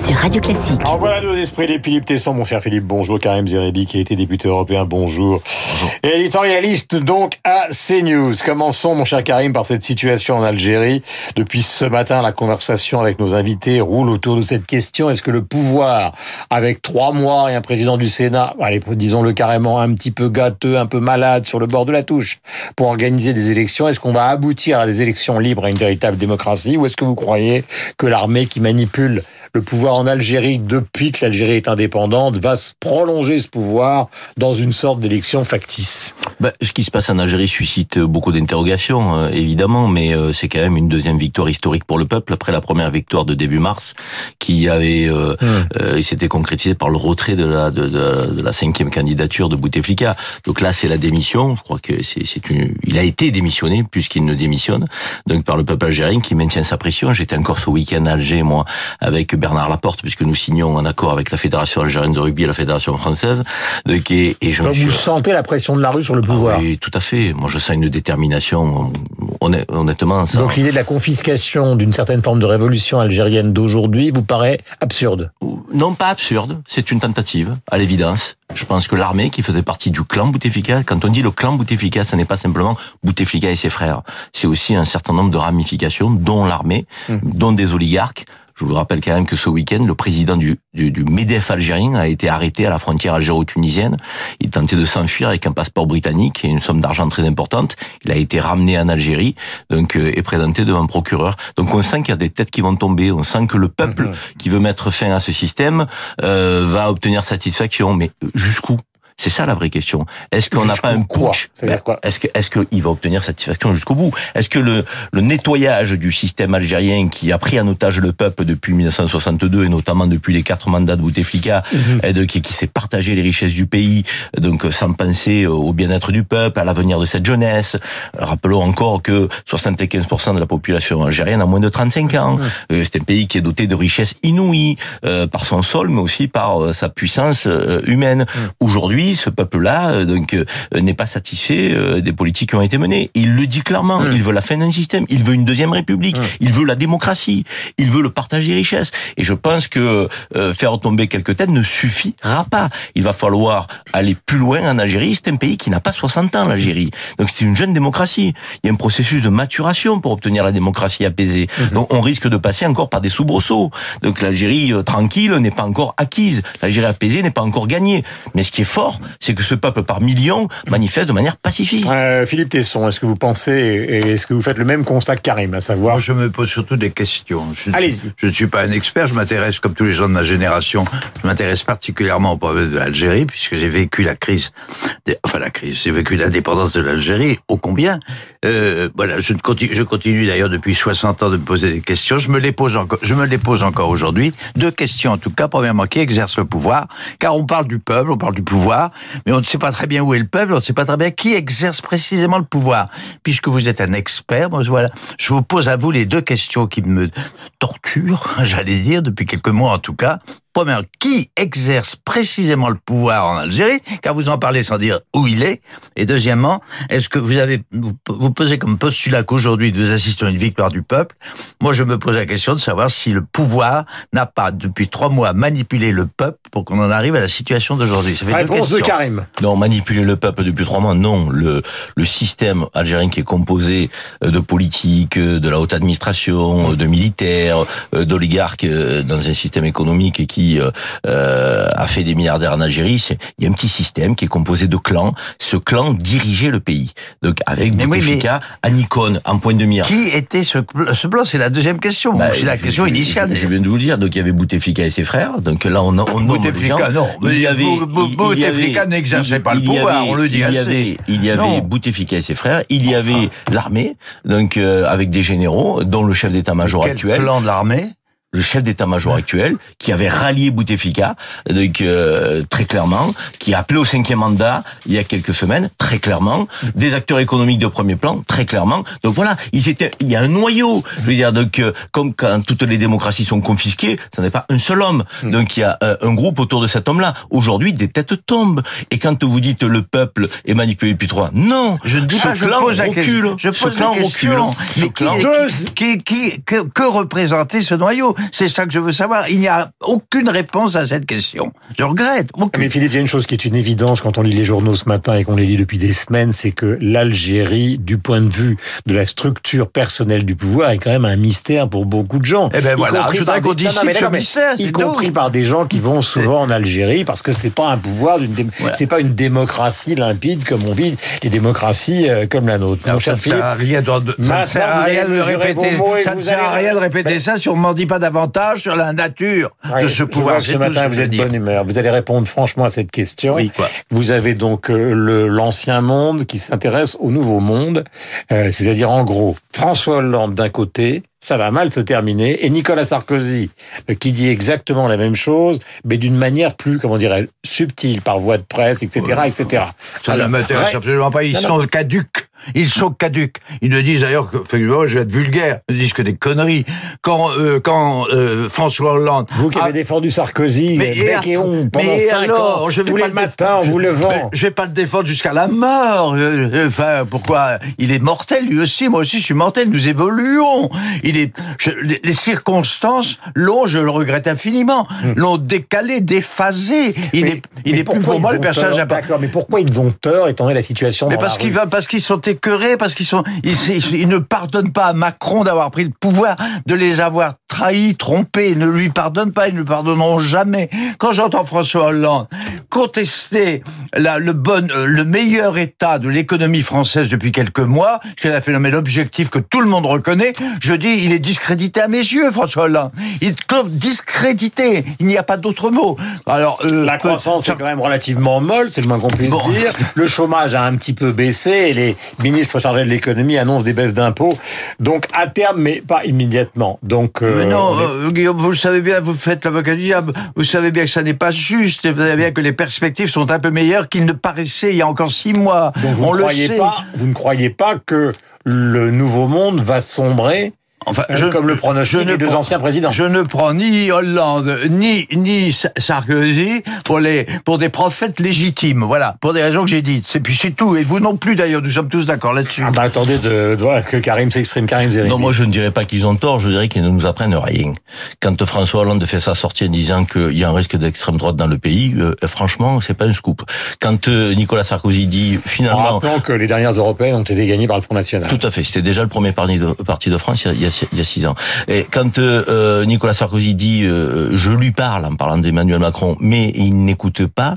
sur Radio Classique. En voilà nos esprits les Philippe Tesson, mon cher Philippe, bonjour. Karim Zeribi qui a été député européen, bonjour. Et éditorialiste donc à CNews. Commençons, mon cher Karim, par cette situation en Algérie. Depuis ce matin, la conversation avec nos invités roule autour de cette question. Est-ce que le pouvoir, avec trois mois et un président du Sénat, allez, disons-le carrément, un petit peu gâteux, un peu malade, sur le bord de la touche, pour organiser des élections, est-ce qu'on va aboutir à des élections libres, à une véritable démocratie, ou est-ce que vous croyez que l'armée qui manipule le pouvoir en Algérie depuis que l'Algérie est indépendante va prolonger ce pouvoir dans une sorte d'élection factice ben, Ce qui se passe en Algérie suscite beaucoup d'interrogations, euh, évidemment, mais euh, c'est quand même une deuxième victoire historique pour le peuple après la première victoire de début mars, qui avait euh, hmm. s'était concrétisée par le retrait de la de, de, de, la cinquième candidature de Bouteflika. Donc là, c'est la démission. Je crois que c'est une, il a été démissionné puisqu'il ne démissionne. Donc par le peuple algérien qui maintient sa pression. J'étais encore ce week-end à Alger, moi, avec Bernard Laporte, puisque nous signons un accord avec la Fédération algérienne de rugby et la Fédération française. Et, et je Donc vous sentez la pression de la rue sur le pouvoir ah Oui, tout à fait. Moi, je sens une détermination, honnêtement. Ça... Donc l'idée de la confiscation d'une certaine forme de révolution algérienne d'aujourd'hui vous paraît absurde? Non, pas absurde. C'est une tentative, à l'évidence. Je pense que l'armée, qui faisait partie du clan Bouteflika, quand on dit le clan Bouteflika, ce n'est pas simplement Bouteflika et ses frères. C'est aussi un certain nombre de ramifications, dont l'armée, hum. dont des oligarques, je vous rappelle quand même que ce week-end, le président du, du, du, MEDEF algérien a été arrêté à la frontière algéro-tunisienne. Il tentait de s'enfuir avec un passeport britannique et une somme d'argent très importante. Il a été ramené en Algérie donc euh, et présenté devant un procureur. Donc on sent qu'il y a des têtes qui vont tomber. On sent que le peuple mhm. qui veut mettre fin à ce système euh, va obtenir satisfaction. Mais jusqu'où? C'est ça la vraie question. Est-ce qu'on n'a pas un putsch ben, Est-ce que est-ce qu'il va obtenir satisfaction jusqu'au bout? Est-ce que le, le nettoyage du système algérien qui a pris en otage le peuple depuis 1962 et notamment depuis les quatre mandats de Bouteflika, mhm. et de, qui, qui s'est partagé les richesses du pays, donc sans penser au bien-être du peuple, à l'avenir de cette jeunesse? Rappelons encore que 75% de la population algérienne a moins de 35 ans. Mhm. Euh, c'est un pays qui est doté de richesses inouïes euh, par son sol, mais aussi par euh, sa puissance humaine. Mhm. Aujourd'hui ce peuple-là euh, donc euh, n'est pas satisfait euh, des politiques qui ont été menées. Il le dit clairement. Mmh. Il veut la fin d'un système. Il veut une deuxième république. Mmh. Il veut la démocratie. Il veut le partage des richesses. Et je pense que faire tomber quelques têtes ne suffira pas. Il va falloir aller plus loin en Algérie. C'est un pays qui n'a pas 60 ans, l'Algérie. Donc c'est une jeune démocratie. Il y a un processus de maturation pour obtenir la démocratie apaisée. Mmh. Donc on risque de passer encore par des soubresauts. Donc l'Algérie tranquille n'est pas encore acquise. L'Algérie apaisée n'est pas encore gagnée. Mais ce qui est fort, c'est que ce peuple par millions manifeste de manière pacifique. Euh, Philippe Tesson, est-ce que vous pensez et est-ce que vous faites le même constat que Karim, à savoir Moi, je me pose surtout des questions. Je je ne suis pas un expert, je m'intéresse, comme tous les gens de ma génération, je m'intéresse particulièrement au problème de l'Algérie, puisque j'ai vécu la crise, enfin la crise, j'ai vécu l'indépendance de l'Algérie, ô combien. Euh, voilà, je continue, je continue d'ailleurs depuis 60 ans de me poser des questions. Je me les pose encore, je me les pose encore aujourd'hui. Deux questions en tout cas. Premièrement, qui exerce le pouvoir Car on parle du peuple, on parle du pouvoir mais on ne sait pas très bien où est le peuple, on ne sait pas très bien qui exerce précisément le pouvoir. Puisque vous êtes un expert, moi, voilà, je vous pose à vous les deux questions qui me torturent, j'allais dire, depuis quelques mois en tout cas. Premièrement, qui exerce précisément le pouvoir en Algérie, car vous en parlez sans dire où il est. Et deuxièmement, est-ce que vous avez, vous, posez comme postulat qu'aujourd'hui nous assistons à une victoire du peuple? Moi, je me pose la question de savoir si le pouvoir n'a pas, depuis trois mois, manipulé le peuple pour qu'on en arrive à la situation d'aujourd'hui. Ça fait Réponse de Karim. Non, manipuler le peuple depuis trois mois, non. Le, le système algérien qui est composé euh, de politiques, euh, de la haute administration, de militaires, euh, d'oligarques dans un système économique qui euh, a fait des milliardaires en Algérie, il y a un petit système qui est composé de clans. Ce clan dirigeait le pays. Donc avec Bouteflika, Anikon en point de mire. Qui était ce, ce blanc C'est la deuxième question. Bah, c'est la question initiale. Je viens de vous le dire. Donc il y avait Bouteflika et ses frères. Donc là on, on Bouteflika non. il y avait Bouteflika n'exerçait pas le pouvoir. on le dit il assez. Y avait, il y avait Bouteflika et ses frères. Il y avait l'armée. Donc euh, avec des généraux, dont le chef d'état-major actuel. Quel clan de l'armée? Le chef d'état-major actuel, qui avait rallié Bouteflika, donc euh, très clairement, qui a appelé au cinquième mandat il y a quelques semaines, très clairement, des acteurs économiques de premier plan, très clairement. Donc voilà, ils étaient, il y a un noyau. Je veux dire, donc euh, comme quand toutes les démocraties sont confisquées, ce n'est pas un seul homme. Hmm. Donc il y a euh, un groupe autour de cet homme-là. Aujourd'hui, des têtes tombent. Et quand vous dites le peuple est manipulé depuis trois, non, je ne dis pas, je pose la question. Je pose la question. Mais qui, qui, qui, que représentait ce noyau? C'est ça que je veux savoir. Il n'y a aucune réponse à cette question. Je regrette. Mais Philippe, il y a une chose qui est une évidence quand on lit les journaux ce matin et qu'on les lit depuis des semaines, c'est que l'Algérie, du point de vue de la structure personnelle du pouvoir, est quand même un mystère pour beaucoup de gens. Eh ben voilà, je voudrais qu'on ce mystère. Y compris par des gens qui vont souvent en Algérie parce que c'est pas un pouvoir d'une, c'est pas une démocratie limpide comme on vit les démocraties euh, comme la nôtre. ça ne sert à rien de, ça sert à rien de répéter, ça ne sert à rien de répéter ça si on ne m'en dit pas davantage sur la nature de ce pouvoir. ce matin, vous êtes de bonne humeur. Vous allez répondre franchement à cette question. Oui, quoi. Vous avez donc euh, le, l'ancien monde qui s'intéresse au nouveau monde, euh, c'est-à-dire en gros François Hollande d'un côté, ça va mal se terminer. Et Nicolas Sarkozy, euh, qui dit exactement la même chose, mais d'une manière plus, comment dirais subtile, par voie de presse, etc., etc. Ça ne m'intéresse absolument pas. Ils sont caducs. Ils sont caducs. Ils ne disent d'ailleurs que, je vais être vulgaire, ils disent que des conneries. Quand, euh, quand euh, François Hollande... Vous qui avez défendu Sarkozy, mais, bec et, on, pendant mais alors, ans, je vais tous pas les matins, en vous levant. Je vais pas le défendre jusqu'à la mort. Euh, enfin, pourquoi Il est mortel, lui aussi. Moi aussi, je suis mortel. Nous évoluons. Il est... les circonstances l'ont, je le regrette infiniment, hmm. l'ont décalé, déphasé. Il est, il est plus pour moi le personnage D'accord, mais pourquoi ils ont tort, étant donné la situation Mais parce qu'ils parce qu'ils sont écœurés parce qu'ils sont, ils, ne pardonnent pas à Macron d'avoir pris le pouvoir, de les avoir trahis, trompés. Ils ne lui pardonnent pas, ils ne lui pardonneront jamais. Quand j'entends François Hollande contester la, le bon, euh, le meilleur état de l'économie française depuis quelques mois, c'est un phénomène objectif que tout le monde reconnaît, je dis, il est discrédité à mes yeux, François Hollande. Il est discrédité. Il n'y a pas d'autre mot. Alors, euh, la croissance est quand même relativement molle, c'est le moins qu'on puisse dire. Le chômage a un petit peu baissé et les ministre chargé de l'économie annonce des baisses d'impôts. Donc à terme, mais pas immédiatement. Donc euh, mais non, euh, Guillaume, vous le savez bien, vous faites l'avocat du diable. Vous savez bien que ça n'est pas juste. Vous savez bien que les perspectives sont un peu meilleures qu'il ne paraissait il y a encore six mois. Donc vous On ne croyez pas, vous ne croyez pas que le nouveau monde va sombrer Enfin, je, comme le pronostic des deux anciens présidents. Je ne prends ni Hollande ni ni Sarkozy pour les pour des prophètes légitimes. Voilà, pour des raisons que j'ai dites. C'est puis c'est tout. Et vous non plus d'ailleurs. Nous sommes tous d'accord là-dessus. Ah bah attendez de, que Karim s'exprime. Karim Non, moi je ne dirais pas qu'ils ont tort. Je dirais qu'ils ne nous apprennent rien. Quand François Hollande fait sa sortie en disant qu'il y a un risque d'extrême droite dans le pays, euh, franchement, c'est pas un scoop. Quand euh, Nicolas Sarkozy dit finalement. Rappelons que les dernières européennes ont été gagnées par le Front National. Tout à fait. C'était déjà le premier parti de, parti de France il y a il y a six ans. Et quand euh, euh, Nicolas Sarkozy dit euh, je lui parle en parlant d'Emmanuel Macron, mais il n'écoute pas,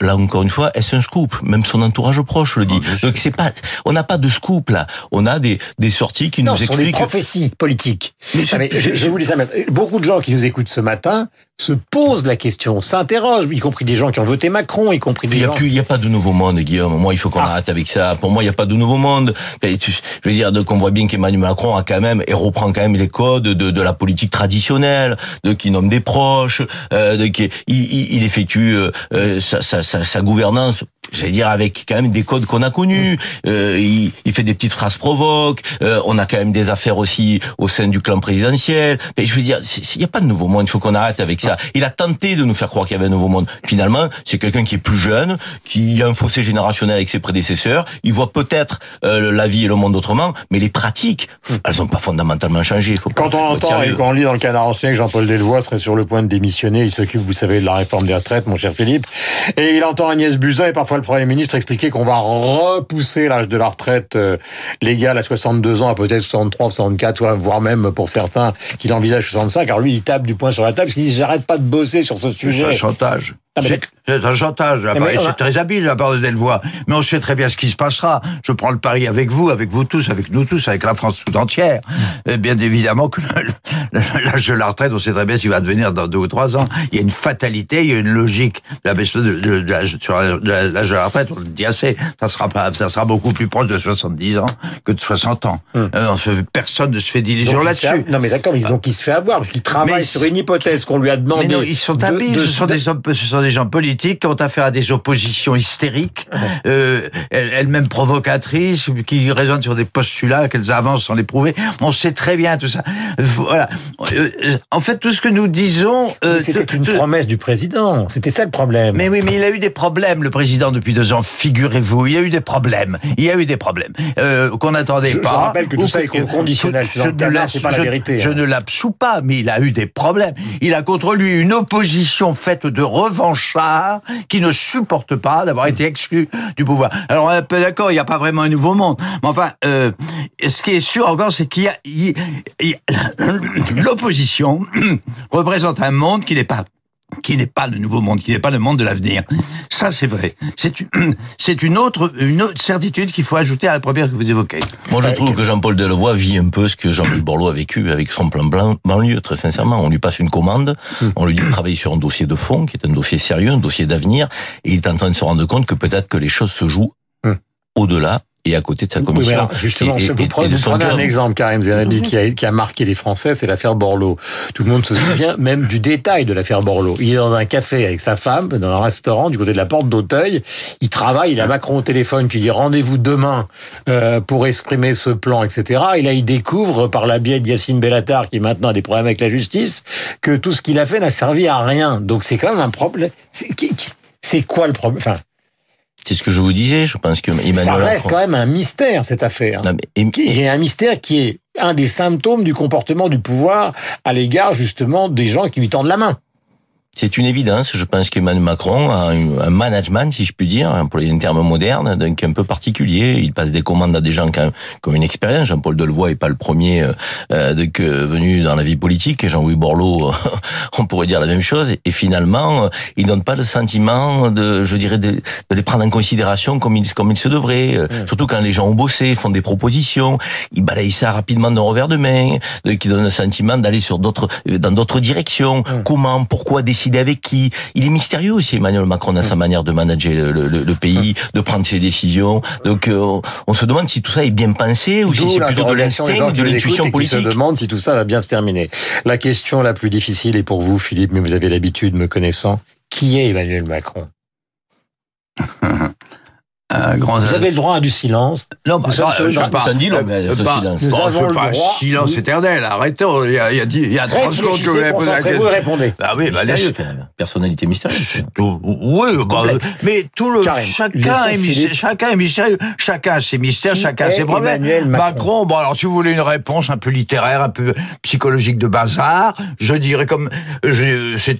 là encore une fois, est-ce un scoop? Même son entourage proche le dit. Ah, Donc c'est pas, on n'a pas de scoop là. On a des des sorties qui nous expliquent. des prophéties politiques. Mais, ah, je, je, vous dis ça Beaucoup de gens qui nous écoutent ce matin se posent la question, s'interrogent, y compris des gens qui ont voté Macron, y compris des il y a Plus, il n'y a pas de nouveau monde, Guillaume. Moi, il faut qu'on ah. arrête avec ça. Pour moi, il n'y a pas de nouveau monde. Je veux dire, qu'on voit bien qu'Emmanuel Macron a quand même et reprend quand même les codes de, la politique traditionnelle, de qui nomme des proches, euh, de qui il, effectue euh, euh, sa, gouvernance. J'allais dire avec quand même des codes qu'on a connus. Euh, il, il, fait des petites phrases provoques. Euh, on a quand même des affaires aussi au sein du clan présidentiel. Mais je veux dire, il n'y a pas de nouveau monde. Il faut qu'on arrête avec ça. Il a tenté de nous faire croire qu'il y avait un nouveau monde. Finalement, c'est quelqu'un qui est plus jeune, qui a un fossé générationnel avec ses prédécesseurs. Il voit peut-être euh, la vie et le monde autrement, mais les pratiques, elles n'ont pas fondamentalement changé. Faut quand on entend et quand on lit dans le canard ancien que Jean-Paul Delvoye serait sur le point de démissionner, il s'occupe, vous savez, de la réforme des retraites, mon cher Philippe, et il entend Agnès Buzyn et parfois le Premier ministre expliquer qu'on va repousser l'âge de la retraite euh, légale à 62 ans, à peut-être 63, 64, voire même pour certains qu'il envisage 65. Alors lui, il tape du poing sur la table parce qu'il dit j'arrête pas de bosser sur ce sujet. C'est un chantage. Ah, c'est un chantage. C'est très habile de la part de Delvoye. Mais on sait très bien ce qui se passera. Je prends le pari avec vous, avec vous tous, avec nous tous, avec la France tout entière. Et bien évidemment que l'âge de la retraite, on sait très bien s'il va devenir dans deux ou trois ans. Il y a une fatalité, il y a une logique de la baisse de, de, de l'âge de la retraite. On le dit assez. Ça sera pas, ça sera beaucoup plus proche de 70 ans que de 60 ans. Hum. Euh, on se, personne ne se fait d'illusions là-dessus. Non mais d'accord, donc il se fait avoir parce qu'il travaille sur une hypothèse qu'on lui a demandé. Mais non, ils sont habiles. ce sont des hommes, ce sont des gens politiques qui ont affaire à des oppositions hystériques, euh, elles-mêmes provocatrices, qui résonnent sur des postulats qu'elles avancent sans les prouver. On sait très bien tout ça. Voilà. Euh, en fait, tout ce que nous disons... Euh, C'était une promesse du président. C'était ça le problème. Mais oui, mais il a eu des problèmes, le président, depuis deux ans. Figurez-vous, il y a eu des problèmes. Il y a eu des problèmes euh, qu'on n'attendait pas. Je rappelle que tout ça est conditionnel. Je, ne, pas la vérité, je, hein. ne l'absous pas, mais il a eu des problèmes. Il a contre lui une opposition faite de revanchards qui ne supportent pas d'avoir été exclu du pouvoir. Alors, on est un peu d'accord, il n'y a pas vraiment un nouveau monde. Mais enfin, euh, ce qui est sûr encore, c'est qu'il y a l'opposition représente un monde qui n'est pas qui n'est pas le nouveau monde, qui n'est pas le monde de l'avenir. Ça, c'est vrai. C'est une, c'est une autre, une autre certitude qu'il faut ajouter à la première que vous évoquez. Moi, je trouve que Jean-Paul Delevoye vit un peu ce que Jean-Louis Borloo a vécu avec son plan blanc banlieue, très sincèrement. On lui passe une commande, hmm. on lui dit de travailler sur un dossier de fond, qui est un dossier sérieux, un dossier d'avenir, et il est en train de se rendre compte que peut-être que les choses se jouent hmm. au-delà et à côté de sa commission. justement, vous, prenez, un exemple, Karim Zerebi, qui a, qui a marqué les Français, c'est l'affaire Borloo. Tout le monde se souvient même du détail de l'affaire Borloo. Il est dans un café avec sa femme, dans un restaurant du côté de la porte d'Auteuil. Il travaille, il a Macron au téléphone qui dit rendez-vous demain euh, pour exprimer ce plan, etc. Et là, il découvre, par la biais d'Yacine Bellatar, qui maintenant a des problèmes avec la justice, que tout ce qu'il a fait n'a servi à rien. Donc c'est quand même un problème. C'est quoi le problème? Enfin, c'est ce que je vous disais. Je pense que Emmanuel ça reste quand même un mystère cette affaire. Non, mais... Il y a un mystère qui est un des symptômes du comportement du pouvoir à l'égard justement des gens qui lui tendent la main. C'est une évidence. Je pense qu'Emmanuel Macron a un management, si je puis dire, pour les termes modernes, donc un peu particulier. Il passe des commandes à des gens qui ont une expérience. Jean-Paul Delevoye est pas le premier euh, euh donc, venu dans la vie politique. Et Jean-Louis Borloo, on pourrait dire la même chose. Et finalement, euh, il donne pas le sentiment de, je dirais, de, de les prendre en considération comme il, comme il se devrait. Euh, mmh. Surtout quand les gens ont bossé, font des propositions. Il balaye ça rapidement d'un revers de main, qui donne le sentiment d'aller sur d'autres, dans d'autres directions. Mmh. Comment, pourquoi décider décider avec qui. Il est mystérieux aussi, Emmanuel Macron, dans sa mm. manière de manager le, pays, mm. de prendre ses décisions. Donc, euh, on se demande si tout ça est bien pensé ou si c'est plutôt de l'instinct ou de l'intuition politique. On se demande si tout ça va bien se terminer. La question la plus difficile est pour vous, Philippe, mais vous avez l'habitude, me connaissant. Qui est Emmanuel Macron? Vous avez le droit à du silence. Non, bah, bah, je pas, ça dit long, ce silence. Nous avons le pas droit. silence éternel. Arrêtons. Il y a, il y a, il y a 30 secondes que vous avez posé la question. répondez. Bah oui, bah, sérieux, Personnalité mystérieuse. Oui, bah, mais tout le, chacun est, mystérieux, chacun est mystérieux. Chacun a ses mystères, chacun a ses problèmes. Macron, bon, alors si vous voulez une réponse un peu littéraire, un peu psychologique de bazar, je dirais comme,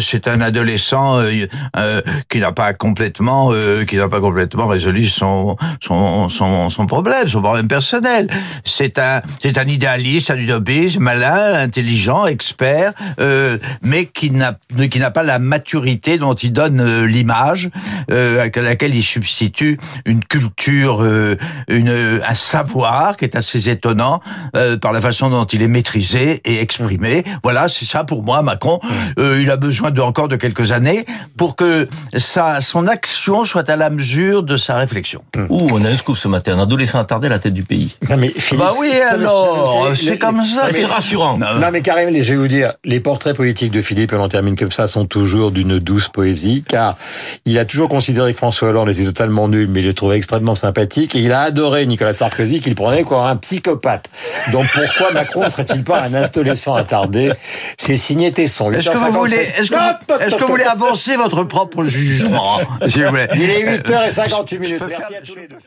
c'est un adolescent euh, euh, qui n'a pas complètement, euh, qui n'a pas complètement résolu son, son, son, son problème, son problème personnel. C'est un, c'est un idéaliste, un utopiste, malin, intelligent, expert, euh, mais qui n'a, qui n'a pas la maturité dont il donne euh, l'image, euh, à laquelle il substitue une culture, euh, une, un savoir qui est assez étonnant euh, par la façon dont il est maîtrisé et exprimé. Voilà, c'est ça pour moi, Macron. Euh, il a besoin de encore de quelques années pour que sa, son action soit à la mesure de sa réflexion. Ouh, on a un scoop ce matin, un adolescent attardé à la tête du pays. Non mais bah oui alors, c'est comme ça. C'est rassurant. Non, mais carrément, je vais vous dire, les portraits politiques de Philippe, on en termine comme ça, sont toujours d'une douce poésie, car il a toujours considéré que François Hollande était totalement nul, mais il le trouvait extrêmement sympathique, et il a adoré Nicolas Sarkozy, qu'il prenait quoi un psychopathe. Donc pourquoi Macron ne serait-il pas un adolescent attardé? C'est signé Tesson. Est-ce que vous voulez, est-ce que, que, vous voulez avancer votre propre jugement, s'il vous Il est 8h58 minutes. Merci à tous les deux.